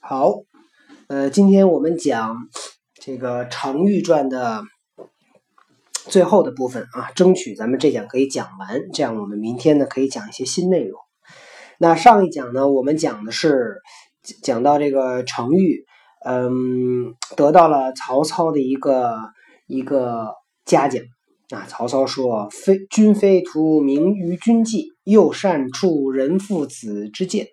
好，呃，今天我们讲这个《程昱传》的最后的部分啊，争取咱们这讲可以讲完，这样我们明天呢可以讲一些新内容。那上一讲呢，我们讲的是讲到这个程昱，嗯，得到了曹操的一个一个嘉奖啊。曹操说：“非君非图名于军纪，又善处人父子之见。”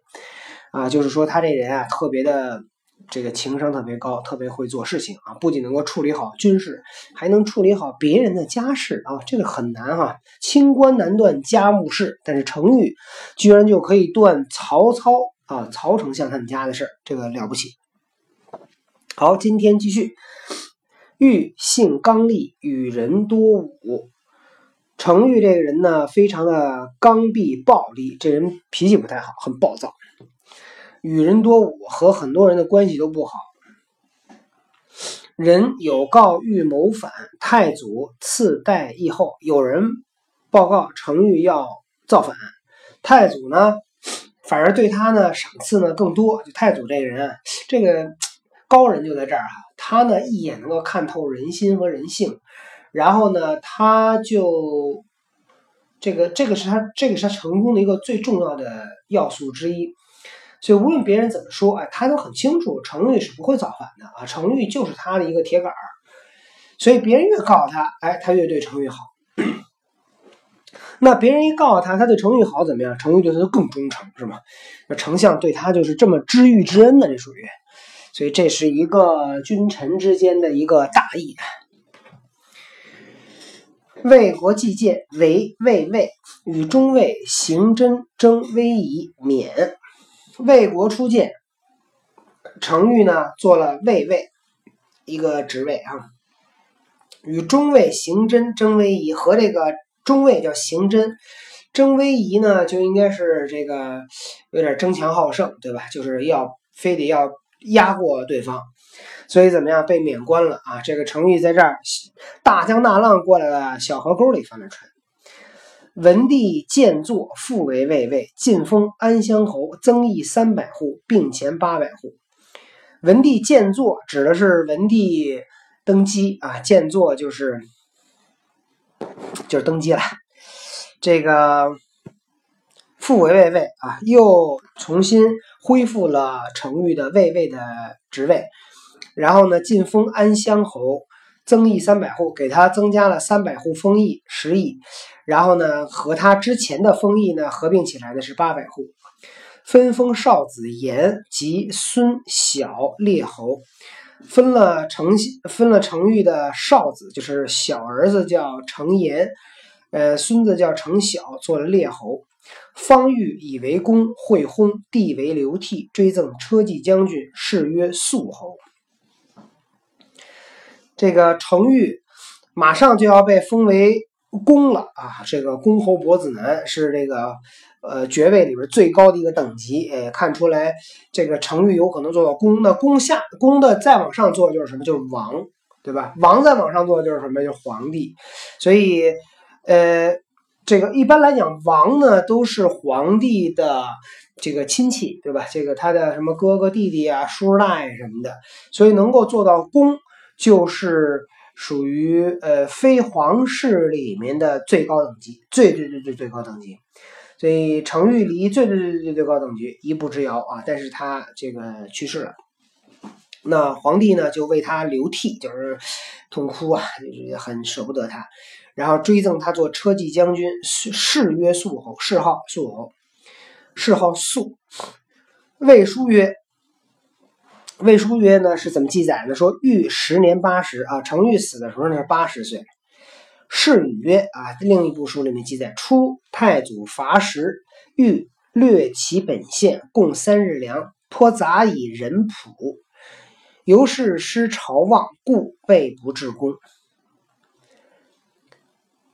啊，就是说他这人啊，特别的这个情商特别高，特别会做事情啊，不仅能够处理好军事，还能处理好别人的家事啊，这个很难哈。清官难断家务事，但是程昱居然就可以断曹操啊，曹丞相他们家的事这个了不起。好，今天继续。昱性刚戾，与人多武。程昱这个人呢，非常的刚愎暴戾，这人脾气不太好，很暴躁。与人多伍，和很多人的关系都不好。人有告欲谋反，太祖赐代议后。有人报告程昱要造反，太祖呢，反而对他呢赏赐呢更多。就太祖这个人啊，这个高人就在这儿哈，他呢一眼能够看透人心和人性，然后呢，他就这个这个是他这个是他成功的一个最重要的要素之一。所以无论别人怎么说，哎，他都很清楚程昱是不会造反的啊，程昱就是他的一个铁杆儿。所以别人越告诉他，哎，他越对程昱好。那别人一告诉他，他对程昱好怎么样？程昱对他就更忠诚，是吗？那丞相对他就是这么知遇之恩的，这属于。所以这是一个君臣之间的一个大义。魏国计谏，为魏魏与中尉行真争威仪免。魏国初建，程昱呢做了魏尉一个职位啊，与中尉邢真争威仪，和这个中尉叫邢真争威仪呢，就应该是这个有点争强好胜，对吧？就是要非得要压过对方，所以怎么样被免官了啊？这个程昱在这儿大江大浪过来了，小河沟里翻了船。文帝建作，复为魏尉，晋封安乡侯，增邑三百户，并前八百户。文帝建作指的是文帝登基啊，建作就是就是登基了。这个复为魏尉啊，又重新恢复了程昱的魏尉的职位，然后呢，晋封安乡侯。增邑三百户，给他增加了三百户封邑十亿，然后呢，和他之前的封邑呢合并起来的是八百户，分封少子延及孙小列侯，分了程分了程昱的少子，就是小儿子叫程延，呃，孙子叫程晓，做了列侯。方玉以为公，会薨，帝为刘悌，追赠车骑将军，谥曰肃侯。这个程昱马上就要被封为公了啊！这个公侯伯子男是这个呃爵位里边最高的一个等级，哎，看出来这个程昱有可能做到公。那公下公的再往上做就是什么？就是王，对吧？王再往上做就是什么？就是皇帝。所以，呃，这个一般来讲，王呢都是皇帝的这个亲戚，对吧？这个他的什么哥哥弟弟啊、叔叔大爷什么的，所以能够做到公。就是属于呃非皇室里面的最高等级，最最最最最高等级，所以程昱离最最最最最高等级一步之遥啊！但是他这个去世了，那皇帝呢就为他流涕，就是痛哭啊，就是很舍不得他，然后追赠他做车骑将军，谥曰肃侯，谥号肃侯，谥号肃。魏书曰。魏书曰呢是怎么记载的？说玉十年八十啊，程昱死的时候呢是八十岁。是语曰啊，另一部书里面记载，初太祖伐时，欲略其本县，共三日粮，颇杂以人仆，由是失朝望，故备不至功。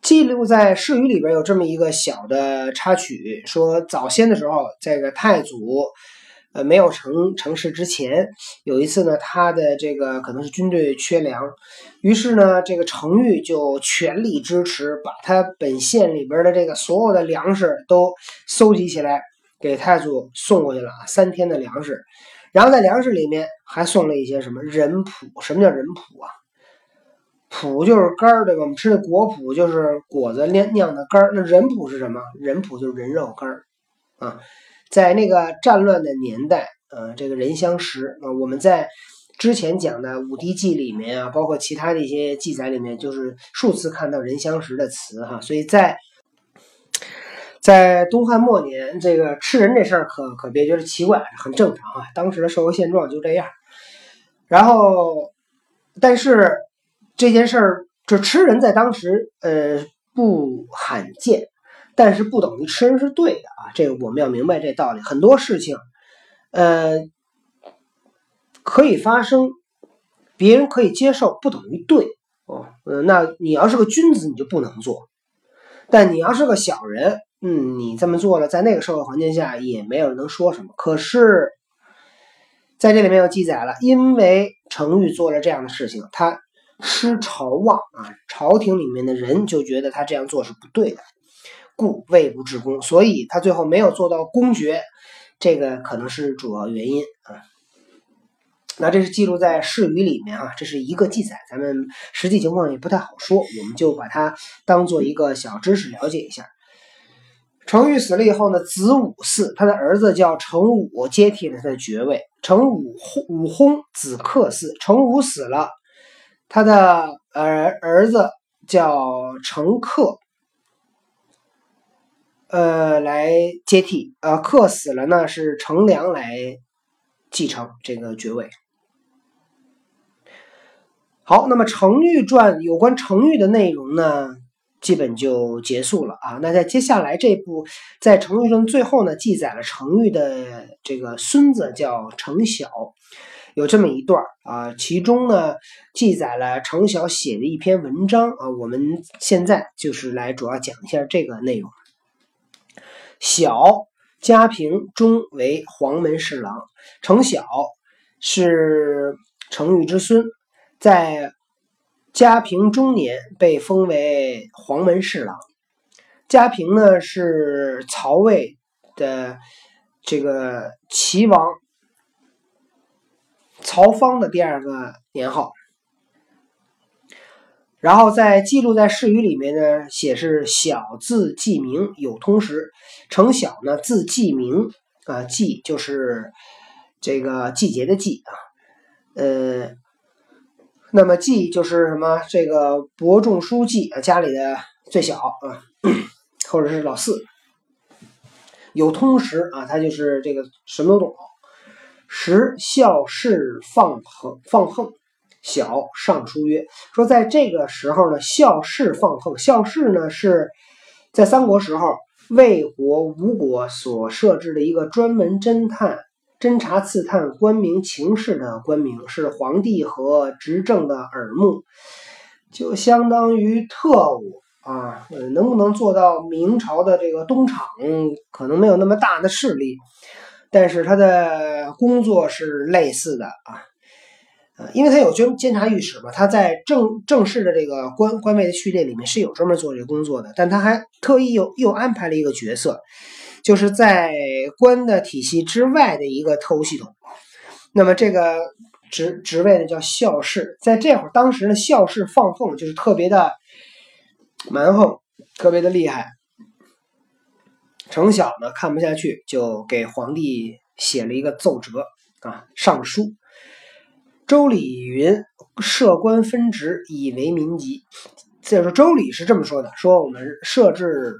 记录在《世语》里边有这么一个小的插曲，说早先的时候，这个太祖。呃，没有成成事之前，有一次呢，他的这个可能是军队缺粮，于是呢，这个程昱就全力支持，把他本县里边的这个所有的粮食都搜集起来，给太祖送过去了，三天的粮食。然后在粮食里面还送了一些什么人脯？什么叫人脯啊？脯就是干儿，对吧？我们吃的果脯就是果子酿酿的干儿。那人脯是什么？人脯就是人肉干儿啊。在那个战乱的年代，呃，这个人相食啊，我们在之前讲的《武帝纪》里面啊，包括其他的一些记载里面，就是数次看到人相食的词哈。所以在在东汉末年，这个吃人这事儿可可别觉得奇怪，很正常啊。当时的社会现状就这样。然后，但是。这件事儿，这吃人在当时呃不罕见，但是不等于吃人是对的啊。这个我们要明白这道理。很多事情，呃，可以发生，别人可以接受，不等于对哦。嗯，那你要是个君子，你就不能做；但你要是个小人，嗯，你这么做了，在那个社会环境下也没有人能说什么。可是，在这里面又记载了，因为程昱做了这样的事情，他。失朝望啊，朝廷里面的人就觉得他这样做是不对的，故位不至公，所以他最后没有做到公爵，这个可能是主要原因啊。那这是记录在《誓语》里面啊，这是一个记载，咱们实际情况也不太好说，我们就把它当做一个小知识了解一下。程昱死了以后呢，子武嗣，他的儿子叫程武，接替了他的爵位。程武武薨，子克嗣。程武死了。他的儿儿子叫程克，呃，来接替。呃，克死了呢，是程良来继承这个爵位。好，那么《程昱传》有关程昱的内容呢，基本就结束了啊。那在接下来这部，在《程昱传》最后呢，记载了程昱的这个孙子叫程晓。有这么一段啊，其中呢记载了程晓写的一篇文章啊，我们现在就是来主要讲一下这个内容。小家平中为黄门侍郎，程晓是程昱之孙，在家平中年被封为黄门侍郎。家平呢是曹魏的这个齐王。曹芳的第二个年号，然后在记录在《誓语》里面呢，写是小字季明，有通识。程小呢，字季明啊，季就是这个季节的季啊，呃，那么季就是什么？这个伯仲叔季啊，家里的最小啊，或者是老四，有通识啊，他就是这个什么都懂。时孝事放横放横，小上书曰：“说在这个时候呢，孝士放横。孝士呢是在三国时候魏国、吴国所设置的一个专门侦探、侦查、刺探官名情事的官名，是皇帝和执政的耳目，就相当于特务啊。能不能做到明朝的这个东厂，可能没有那么大的势力。”但是他的工作是类似的啊，因为他有监监察御史嘛，他在正正式的这个官官位的序列里面是有专门做这个工作的，但他还特意又又安排了一个角色，就是在官的体系之外的一个特务系统。那么这个职职位呢叫校士，在这会儿当时呢校士放横就是特别的蛮横，特别的厉害。程晓呢看不下去，就给皇帝写了一个奏折啊，上书。周礼云：“设官分职，以为民籍。”再说周礼是这么说的：“说我们设置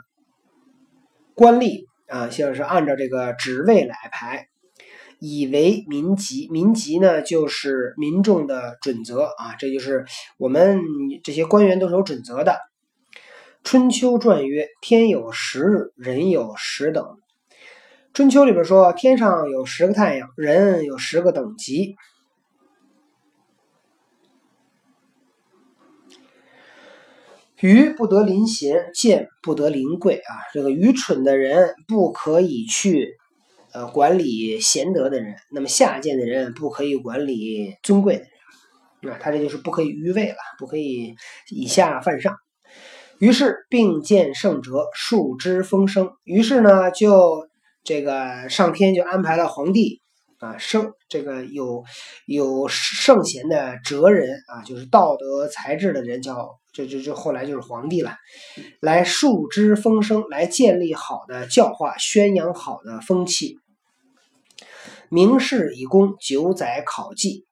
官吏啊，像是按照这个职位来排，以为民籍。民籍呢，就是民众的准则啊，这就是我们这些官员都是有准则的。”春秋传曰：“天有十日，人有十等。”春秋里边说，天上有十个太阳，人有十个等级。愚不得临贤，贱不得临贵啊！这个愚蠢的人不可以去呃管理贤德的人，那么下贱的人不可以管理尊贵的人啊！他这就是不可以愚位了，不可以以下犯上。于是并见圣哲，树之风声。于是呢，就这个上天就安排了皇帝啊，圣这个有有圣贤的哲人啊，就是道德才智的人，叫这这这后来就是皇帝了，来树之风声，来建立好的教化，宣扬好的风气。明示以功，九载考绩，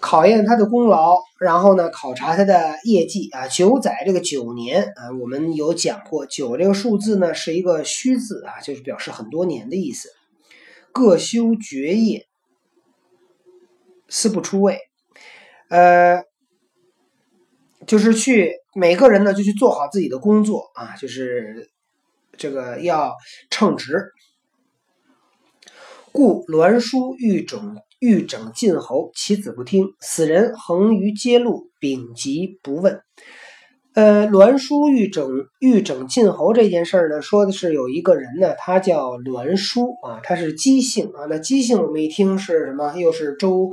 考验他的功劳，然后呢，考察他的业绩啊。九载这个九年啊，我们有讲过，九这个数字呢是一个虚字啊，就是表示很多年的意思。各修爵业，四不出位，呃，就是去每个人呢就去做好自己的工作啊，就是这个要称职。故栾书欲整欲整晋侯，其子不听，死人横于街路，秉疾不问。呃，栾书欲整欲整晋侯这件事儿呢，说的是有一个人呢，他叫栾书啊，他是姬姓啊。那姬姓我们一听是什么？又是周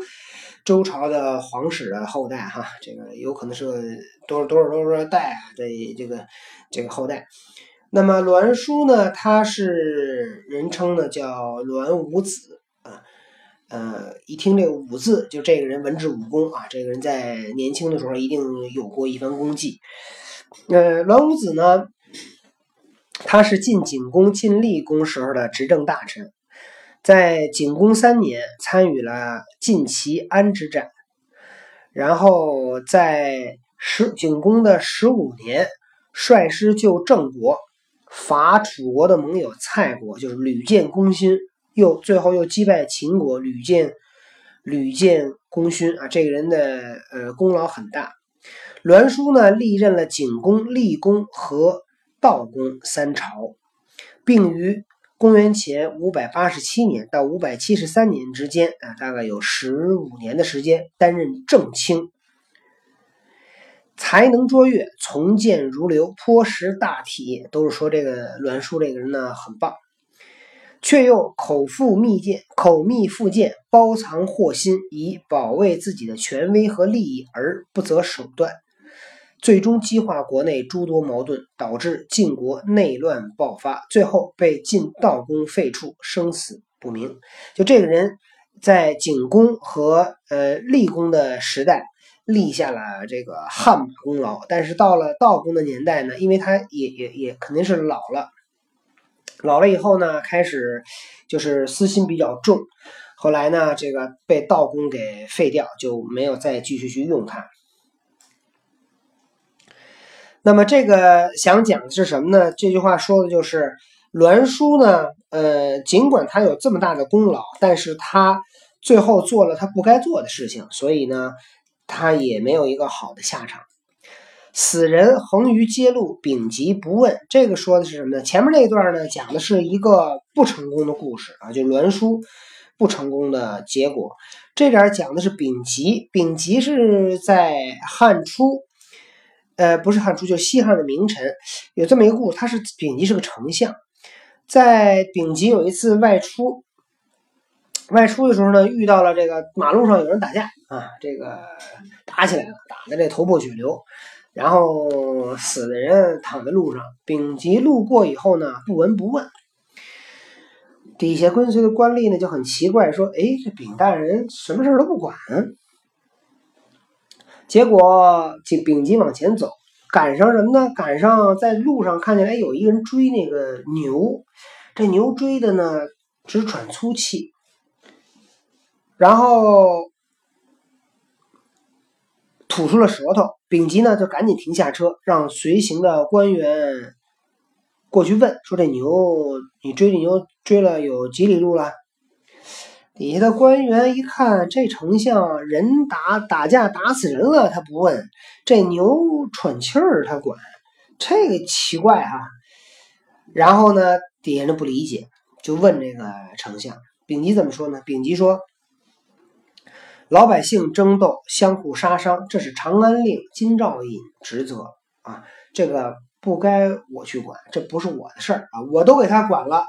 周朝的皇室的后代哈，这个有可能是个多少多少多少代啊的这个这个后代。那么栾书呢，他是人称呢叫栾武子，呃，一听这个武字，就这个人文治武功啊，这个人在年轻的时候一定有过一番功绩。呃，栾武子呢，他是晋景公、晋厉公时候的执政大臣，在景公三年参与了晋齐安之战，然后在十景公的十五年率师救郑国。伐楚国的盟友蔡国，就是屡建功勋，又最后又击败秦国，屡建屡建功勋啊！这个人的呃功劳很大。栾书呢，历任了景公、厉公和道公三朝，并于公元前五百八十七年到五百七十三年之间啊，大概有十五年的时间担任正卿。才能卓越，从谏如流，颇识大体，都是说这个栾书这个人呢很棒，却又口腹蜜饯，口蜜腹剑，包藏祸心，以保卫自己的权威和利益而不择手段，最终激化国内诸多矛盾，导致晋国内乱爆发，最后被晋悼公废黜，生死不明。就这个人，在景公和呃厉公的时代。立下了这个汗马功劳，但是到了道公的年代呢，因为他也也也肯定是老了，老了以后呢，开始就是私心比较重，后来呢，这个被道公给废掉，就没有再继续去用他。那么这个想讲的是什么呢？这句话说的就是栾书呢，呃，尽管他有这么大的功劳，但是他最后做了他不该做的事情，所以呢。他也没有一个好的下场。死人横于街路，丙吉不问。这个说的是什么呢？前面那一段呢，讲的是一个不成功的故事啊，就栾书不成功的结果。这点讲的是丙吉，丙吉是在汉初，呃，不是汉初，就西汉的名臣，有这么一个故事。他是丙吉是个丞相，在丙吉有一次外出。外出的时候呢，遇到了这个马路上有人打架啊，这个打起来了，打的这头破血流，然后死的人躺在路上。丙吉路过以后呢，不闻不问，底下跟随的官吏呢就很奇怪，说：“哎，这丙大人什么事都不管。”结果丙丙吉往前走，赶上什么呢？赶上在路上看见哎，有一个人追那个牛，这牛追的呢直喘粗气。然后吐出了舌头，丙吉呢就赶紧停下车，让随行的官员过去问说：“这牛你追这牛追了有几里路了？”底下的官员一看，这丞相人打打架打死人了，他不问；这牛喘气儿他管，这个奇怪哈。然后呢，底下人不理解，就问这个丞相，丙吉怎么说呢？丙吉说。老百姓争斗，相互杀伤，这是长安令金兆尹职责啊！这个不该我去管，这不是我的事儿啊！我都给他管了，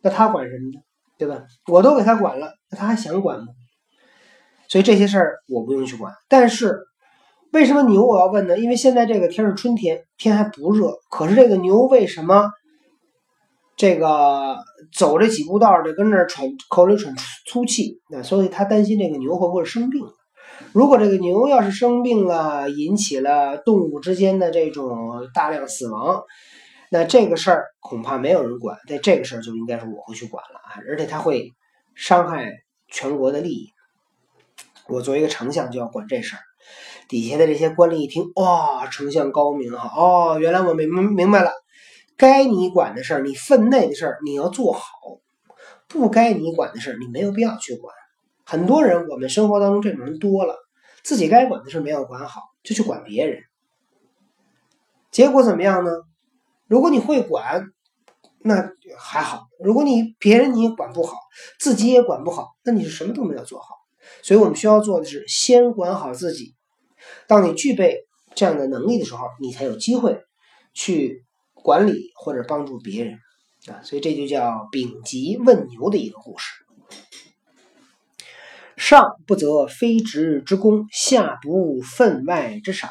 那他管什么呢？对吧？我都给他管了，那他还想管吗？所以这些事儿我不用去管。但是为什么牛我要问呢？因为现在这个天是春天，天还不热，可是这个牛为什么这个走这几步道的跟那儿喘口里喘粗气，那所以他担心这个牛会不会生病。如果这个牛要是生病了，引起了动物之间的这种大量死亡，那这个事儿恐怕没有人管。在这个事儿就应该是我会去管了啊，而且他会伤害全国的利益。我作为一个丞相就要管这事儿。底下的这些官吏一听，哇，丞相高明哈！哦，原来我明明白了，该你管的事儿，你分内的事儿你要做好；不该你管的事儿，你没有必要去管。很多人，我们生活当中这种人多了，自己该管的事儿没有管好，就去管别人。结果怎么样呢？如果你会管，那还好；如果你别人你也管不好，自己也管不好，那你是什么都没有做好。所以我们需要做的是先管好自己。当你具备这样的能力的时候，你才有机会去管理或者帮助别人啊。所以这就叫丙吉问牛的一个故事。上不责非职之功，下不分外之赏，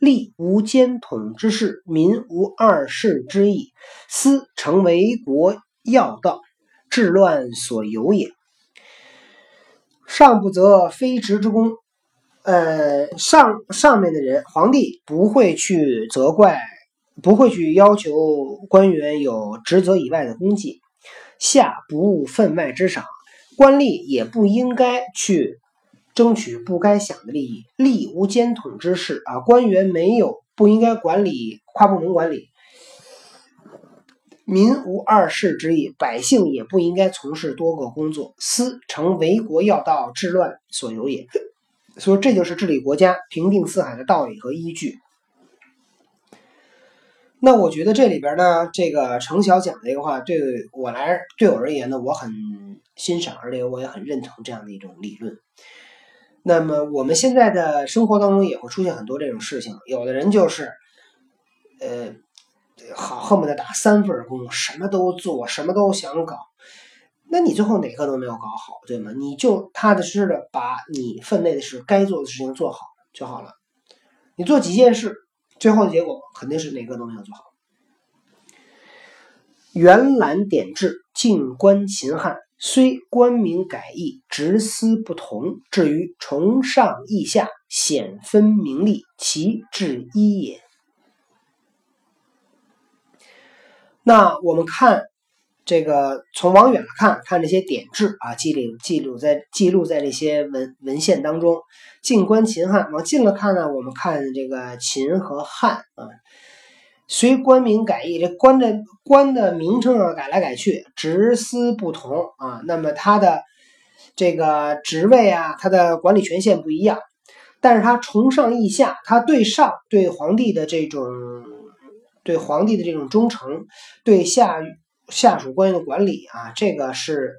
吏无兼统之事，民无二世之意，私成为国要道，治乱所由也。上不责非职之功，呃，上上面的人，皇帝不会去责怪，不会去要求官员有职责以外的功绩，下不务分外之赏。官吏也不应该去争取不该享的利益，吏无兼统之事啊，官员没有不应该管理跨部门管理，民无二世之意，百姓也不应该从事多个工作，私成为国要道，治乱所由也。所以这就是治理国家、平定四海的道理和依据。那我觉得这里边呢，这个程晓讲这个话，对我来对我而言呢，我很欣赏，而且我也很认同这样的一种理论。那么我们现在的生活当中也会出现很多这种事情，有的人就是，呃，好恨不得打三份工，什么都做，什么都想搞，那你最后哪个都没有搞好，对吗？你就踏踏实实的把你分内的事、该做的事情做好就好了。你做几件事。最后的结果肯定是哪个都没有做好。原览典制，静观秦汉，虽官名改易，职司不同，至于崇上义下，显分名利，其至一也。那我们看这个，从往远了看，看这些典制啊，记录记录在记录在这些文文献当中。近观秦汉，往近了看呢，我们看这个秦和汉啊，随官名改易，这官的官的名称啊改来改去，职司不同啊，那么他的这个职位啊，他的管理权限不一样，但是他崇上义下，他对上对皇帝的这种对皇帝的这种忠诚，对下下属官员的管理啊，这个是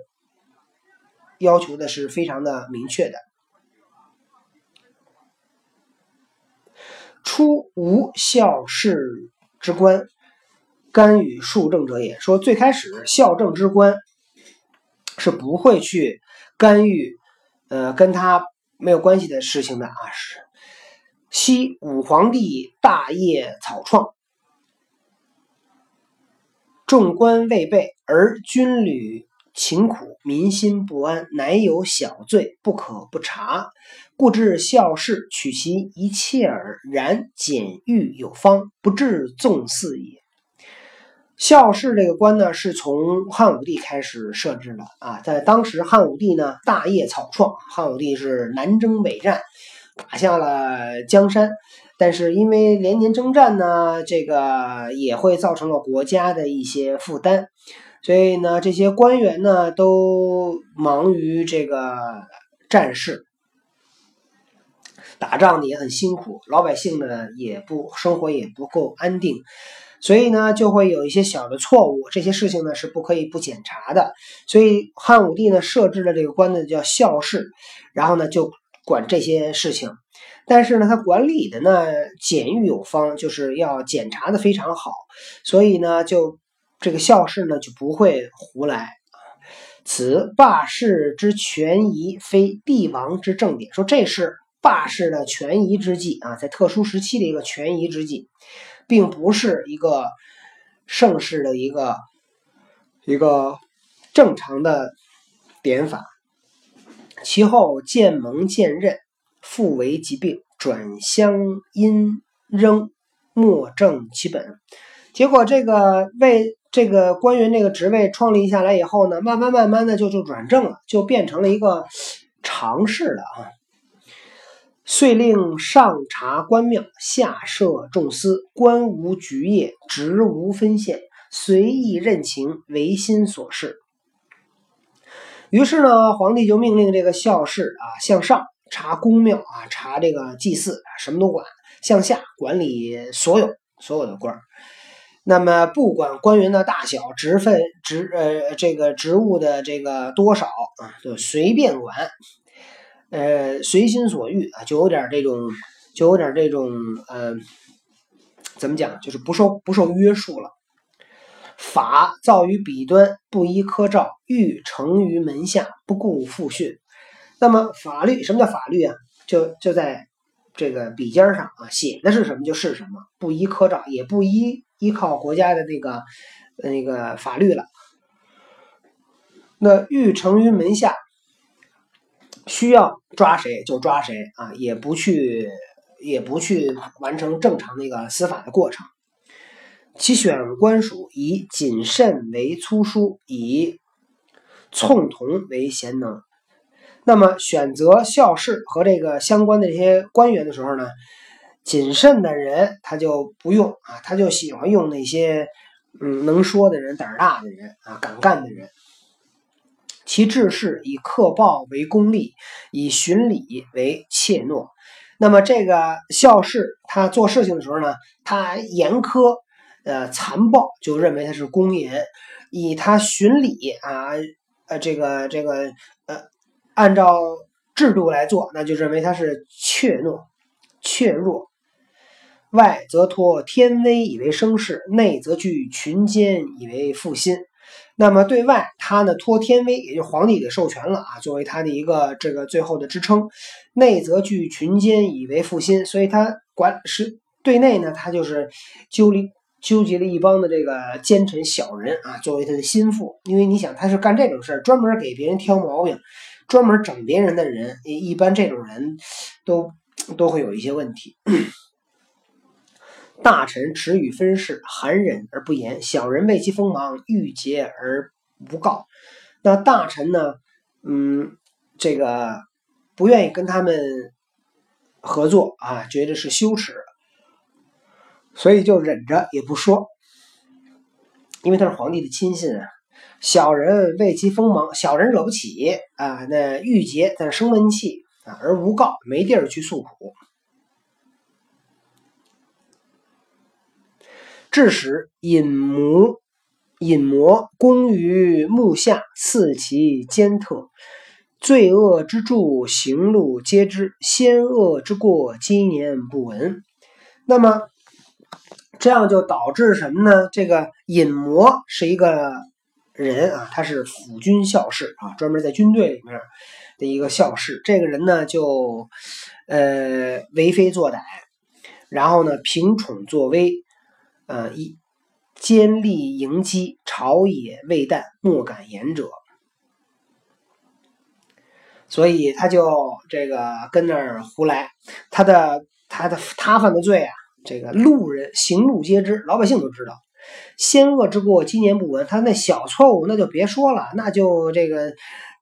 要求的是非常的明确的。初无孝事之官，干预庶政者也。说最开始孝政之官是不会去干预，呃，跟他没有关系的事情的啊。是，昔武皇帝大业草创，众官未备，而军旅。勤苦，民心不安，乃有小罪，不可不察。故至孝事取其一切耳。然简欲有方，不至纵肆也。孝事这个官呢，是从汉武帝开始设置的啊。在当时，汉武帝呢大业草创，汉武帝是南征北战，打下了江山。但是因为连年征战呢，这个也会造成了国家的一些负担。所以呢，这些官员呢都忙于这个战事，打仗的也很辛苦，老百姓呢也不生活也不够安定，所以呢就会有一些小的错误，这些事情呢是不可以不检查的。所以汉武帝呢设置了这个官呢叫校事，然后呢就管这些事情，但是呢他管理的呢检狱有方，就是要检查的非常好，所以呢就。这个校事呢就不会胡来！此霸市之权宜，非帝王之正典。说这是霸市的权宜之计啊，在特殊时期的一个权宜之计，并不是一个盛世的一个一个正常的点法。其后渐蒙渐任，复为疾病，转相因仍莫正其本。结果这个为这个官员这个职位创立下来以后呢，慢慢慢慢的就就转正了，就变成了一个常事了啊。遂令上察官庙，下设众司，官无局业，职无分县，随意任情，唯心所事。于是呢，皇帝就命令这个校士啊，向上查宫庙啊，查这个祭祀，什么都管；向下管理所有所有的官儿。那么不管官员的大小、职分、职呃这个职务的这个多少啊，就随便管，呃随心所欲啊，就有点这种，就有点这种呃，怎么讲，就是不受不受约束了。法造于彼端，不依科诏；欲成于门下，不顾父训。那么法律什么叫法律啊？就就在这个笔尖上啊，写的是什么就是什么，不依科照，也不依。依靠国家的那个那个法律了，那欲成于门下，需要抓谁就抓谁啊，也不去也不去完成正常那个司法的过程。其选官属以谨慎为粗疏，以从同为贤能。那么选择校士和这个相关的这些官员的时候呢？谨慎的人他就不用啊，他就喜欢用那些嗯能说的人、胆儿大的人啊、敢干的人。其治事以克暴为功利，以循礼为怯懦。那么这个校士他做事情的时候呢，他严苛呃残暴，就认为他是公严；以他循礼啊呃这个这个呃按照制度来做，那就认为他是怯懦、怯弱。外则托天威以为声势，内则据群奸以为腹心。那么对外，他呢托天威，也就皇帝给授权了啊，作为他的一个这个最后的支撑。内则据群奸以为腹心，所以他管是对内呢，他就是纠离纠集了一帮的这个奸臣小人啊，作为他的心腹。因为你想，他是干这种事儿，专门给别人挑毛病，专门整别人的人，一般这种人都都会有一些问题。大臣持与分事，含忍而不言；小人为其锋芒，欲结而不告。那大臣呢？嗯，这个不愿意跟他们合作啊，觉得是羞耻，所以就忍着也不说，因为他是皇帝的亲信啊。小人为其锋芒，小人惹不起啊。那郁结在生闷气啊，而无告，没地儿去诉苦。致使隐魔隐魔攻于目下，肆其奸特，罪恶之助，行路皆知；先恶之过，积年不闻。那么这样就导致什么呢？这个隐魔是一个人啊，他是辅军校士啊，专门在军队里面的一个校士。这个人呢，就呃为非作歹，然后呢凭宠作威。呃，一坚立迎击，朝野未旦，莫敢言者。所以他就这个跟那儿胡来，他的他的他犯的罪啊，这个路人行路皆知，老百姓都知道。先恶之过，今年不闻。他那小错误，那就别说了，那就这个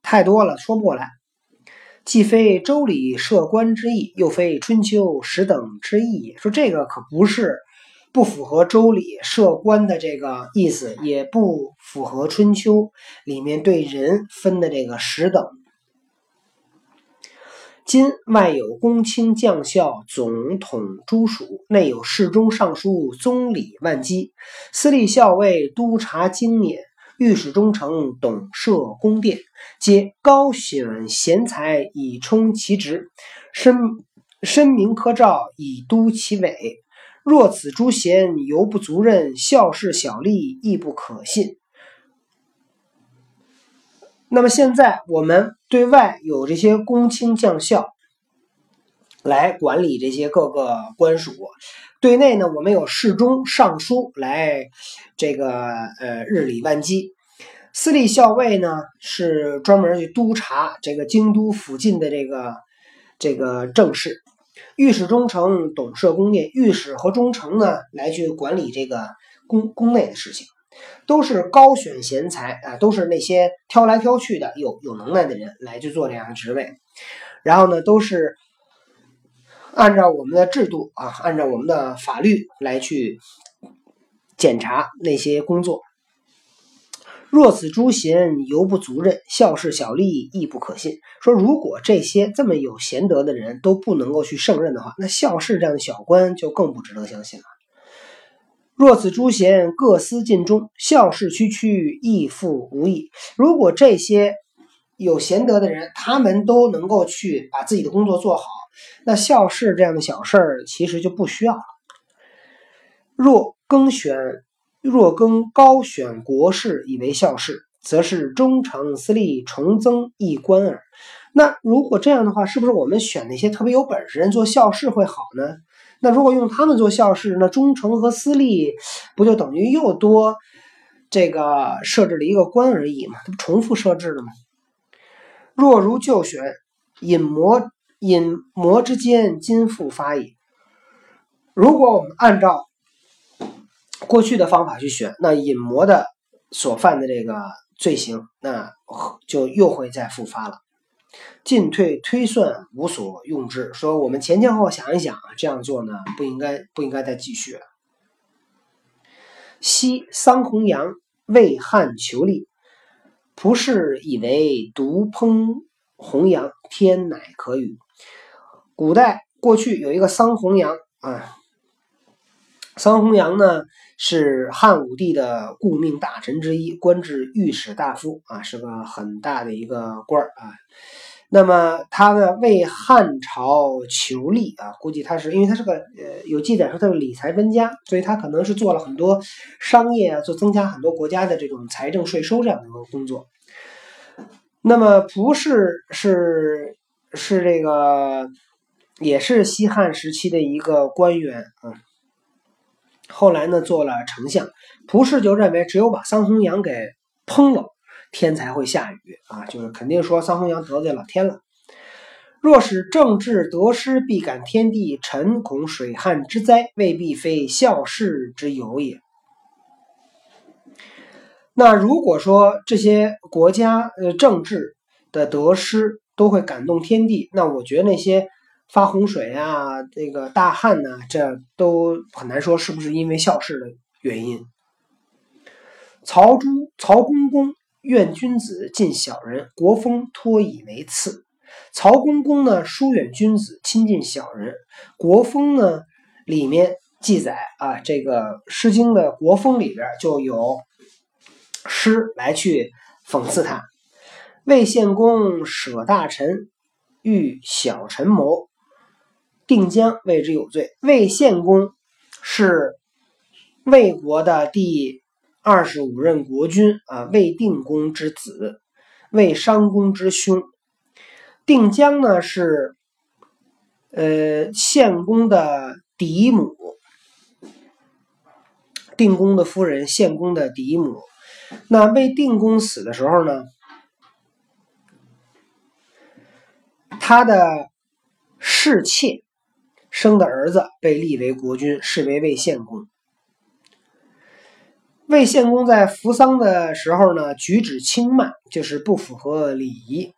太多了，说不过来。既非周礼设官之意，又非春秋十等之意，说这个可不是。不符合周礼设官的这个意思，也不符合春秋里面对人分的这个十等。今外有公卿将校总统诸属，内有侍中尚书宗理万机，司隶校尉督察经勉，御史中丞董设宫殿，皆高选贤才以充其职，申申明科诏以督其委。若此诸贤犹不足任，校事小吏亦不可信。那么现在我们对外有这些公卿将校来管理这些各个官署，对内呢，我们有侍中尚书来这个呃日理万机。司隶校尉呢是专门去督察这个京都附近的这个这个政事。御史中丞董摄宫殿，御史和中丞呢来去管理这个宫宫内的事情，都是高选贤才啊，都是那些挑来挑去的有有能耐的人来去做这样的职位。然后呢，都是按照我们的制度啊，按照我们的法律来去检查那些工作。若此诸贤犹不足任，校事小吏亦不可信。说如果这些这么有贤德的人都不能够去胜任的话，那校事这样的小官就更不值得相信了。若此诸贤各司尽忠，校事区区亦复无益。如果这些有贤德的人，他们都能够去把自己的工作做好，那校事这样的小事儿其实就不需要了。若更选。若更高选国士以为校士，则是忠诚私立重增一官耳。那如果这样的话，是不是我们选那些特别有本事人做校士会好呢？那如果用他们做校事，那忠诚和私立不就等于又多这个设置了一个官而已吗？这不重复设置了吗？若如旧选，隐魔隐魔之间，今复发矣。如果我们按照。过去的方法去选，那隐魔的所犯的这个罪行，那就又会再复发了。进退推算无所用之，说我们前前后后想一想啊，这样做呢不应该不应该再继续了。昔桑弘羊为汉求利，仆士以为独烹弘羊，天乃可与。古代过去有一个桑弘羊啊。桑弘羊呢是汉武帝的顾命大臣之一，官至御史大夫啊，是个很大的一个官儿啊。那么他呢为汉朝求利啊，估计他是因为他是个呃有记载说他是理财专家，所以他可能是做了很多商业啊，做增加很多国家的这种财政税收这样的一个工作。那么蒲氏是是这个也是西汉时期的一个官员啊。后来呢，做了丞相，蒲氏就认为只有把桑弘羊给烹了，天才会下雨啊，就是肯定说桑弘羊得罪老天了。若是政治得失必感天地，臣恐水旱之灾未必非孝事之有也。那如果说这些国家呃政治的得失都会感动天地，那我觉得那些。发洪水啊，这个大旱呢，这都很难说是不是因为孝事的原因。曹朱曹公公怨君子近小人，国风托以为次。曹公公呢疏远君子，亲近小人。国风呢里面记载啊，这个《诗经》的国风里边就有诗来去讽刺他。魏献公舍大臣，欲小臣谋。定将为之有罪。魏献公是魏国的第二十五任国君啊，魏定公之子，魏商公之兄。定江呢是呃献公的嫡母，定公的夫人，献公的嫡母。那魏定公死的时候呢，他的侍妾。生的儿子被立为国君，视为魏献公。魏献公在扶丧的时候呢，举止轻慢，就是不符合礼仪。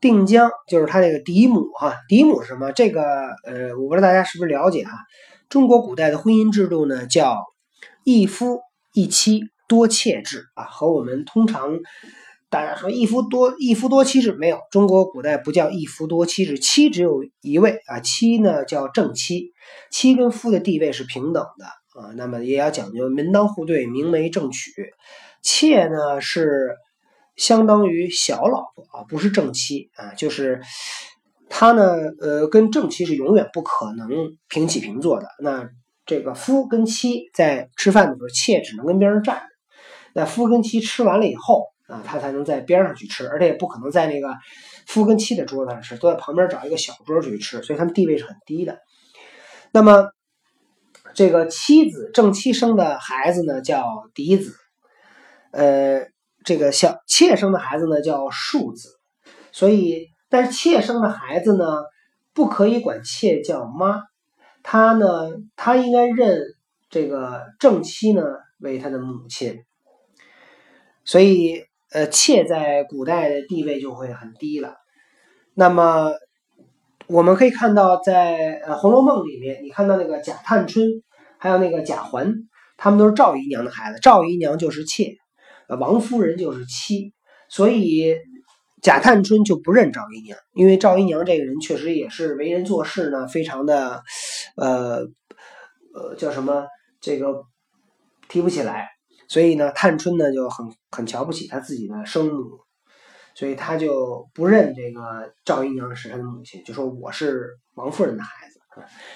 定江就是他那个嫡母哈，嫡母是什么？这个呃，我不知道大家是不是了解啊？中国古代的婚姻制度呢，叫一夫一妻多妾制啊，和我们通常。大家说一夫多一夫多妻制没有？中国古代不叫一夫多妻制，妻只有一位啊，妻呢叫正妻，妻跟夫的地位是平等的啊。那么也要讲究门当户对、明媒正娶。妾呢是相当于小老婆啊，不是正妻啊，就是他呢呃跟正妻是永远不可能平起平坐的。那这个夫跟妻在吃饭的时候，妾只能跟边上站着。那夫跟妻吃完了以后。啊，他才能在边上去吃，而且也不可能在那个夫跟妻的桌子上吃，都在旁边找一个小桌去吃，所以他们地位是很低的。那么，这个妻子正妻生的孩子呢，叫嫡子。呃，这个小妾生的孩子呢叫庶子，所以但是妾生的孩子呢不可以管妾叫妈，他呢他应该认这个正妻呢为他的母亲，所以呃妾在古代的地位就会很低了。那么我们可以看到在呃《红楼梦》里面，你看到那个贾探春，还有那个贾环，他们都是赵姨娘的孩子，赵姨娘就是妾。王夫人就是妻，所以贾探春就不认赵姨娘，因为赵姨娘这个人确实也是为人做事呢，非常的，呃，呃，叫什么这个提不起来，所以呢，探春呢就很很瞧不起她自己的生母，所以她就不认这个赵姨娘是她的母亲，就说我是王夫人的孩子，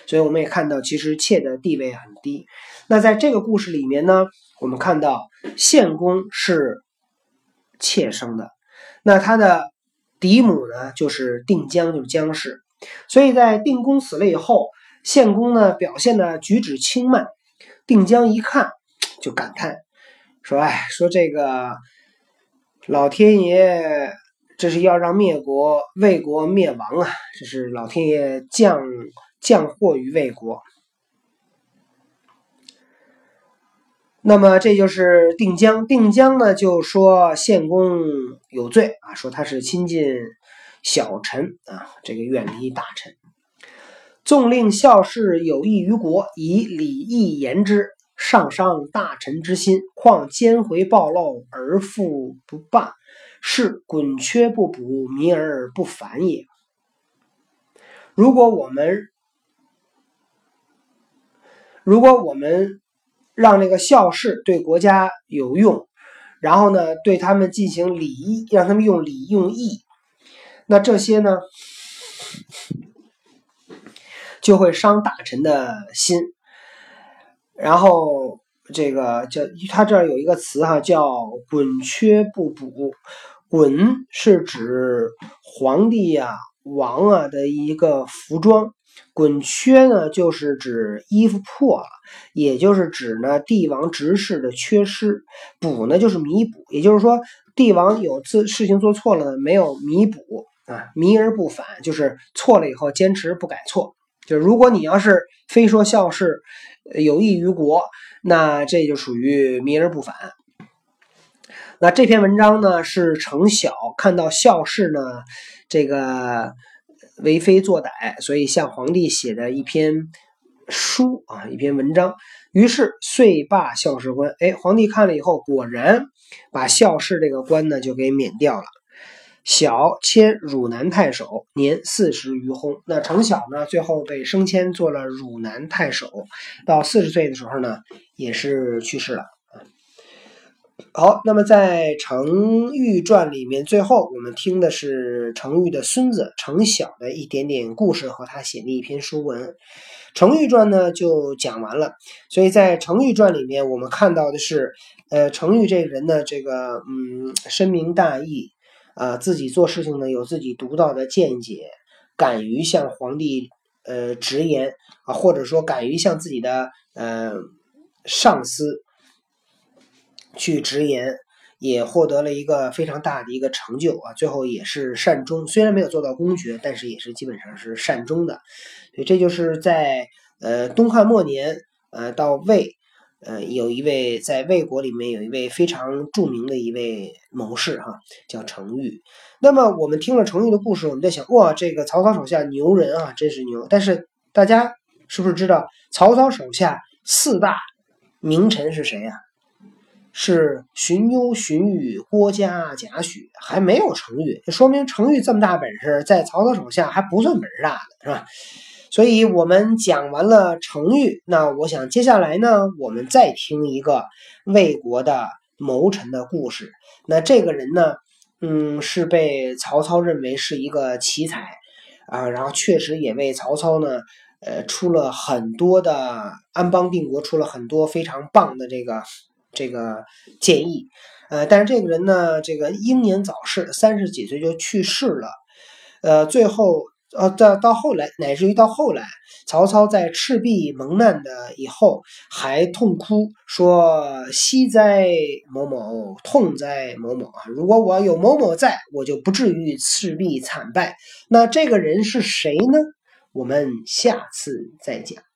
所以我们也看到，其实妾的地位很低。那在这个故事里面呢？我们看到献公是妾生的，那他的嫡母呢就是定江，就是姜氏。所以在定公死了以后，献公呢表现的举止轻慢，定江一看就感叹说：“哎，说这个老天爷这是要让灭国魏国灭亡啊，这是老天爷降降祸于魏国。”那么这就是定江，定江呢就说献公有罪啊，说他是亲近小臣啊，这个远离大臣。纵令孝士有益于国，以礼义言之，上伤大臣之心。况奸回暴露而复不罢，是滚缺不补，民而不反也。如果我们，如果我们。让这个孝士对国家有用，然后呢，对他们进行礼义，让他们用礼用义，那这些呢，就会伤大臣的心。然后这个叫他这儿有一个词哈，叫“滚缺不补”。滚是指皇帝呀、王啊的一个服装。滚缺呢，就是指衣服破了，也就是指呢帝王执事的缺失。补呢，就是弥补，也就是说帝王有次事情做错了呢，没有弥补啊，弥而不返，就是错了以后坚持不改错。就如果你要是非说孝事有益于国，那这就属于弥而不返。那这篇文章呢，是程晓看到孝事呢，这个。为非作歹，所以向皇帝写的一篇书啊，一篇文章。于是遂罢孝士官。哎，皇帝看了以后，果然把孝士这个官呢就给免掉了。小迁汝南太守，年四十余薨。那程晓呢，最后被升迁做了汝南太守，到四十岁的时候呢，也是去世了。好，那么在程昱传里面，最后我们听的是程昱的孙子程晓的一点点故事和他写的一篇书文。程昱传呢就讲完了，所以在程昱传里面，我们看到的是，呃，程昱这个人呢，这个嗯，深明大义，啊，自己做事情呢有自己独到的见解，敢于向皇帝呃直言啊，或者说敢于向自己的呃上司。去直言，也获得了一个非常大的一个成就啊！最后也是善终，虽然没有做到公爵，但是也是基本上是善终的。所以这就是在呃东汉末年，呃到魏，呃有一位在魏国里面有一位非常著名的一位谋士哈，叫程昱。那么我们听了程昱的故事，我们在想，哇，这个曹操手下牛人啊，真是牛！但是大家是不是知道曹操手下四大名臣是谁呀？是荀攸、荀彧、郭嘉、贾诩，还没有程昱，说明程昱这么大本事，在曹操手下还不算本事大的，是吧？所以我们讲完了程昱，那我想接下来呢，我们再听一个魏国的谋臣的故事。那这个人呢，嗯，是被曹操认为是一个奇才啊，然后确实也为曹操呢，呃，出了很多的安邦定国，出了很多非常棒的这个。这个建议，呃，但是这个人呢，这个英年早逝，三十几岁就去世了。呃，最后呃，到到后来，乃至于到后来，曹操在赤壁蒙难的以后，还痛哭说：“惜哉某某，痛哉某某啊！如果我有某某在，我就不至于赤壁惨败。”那这个人是谁呢？我们下次再讲。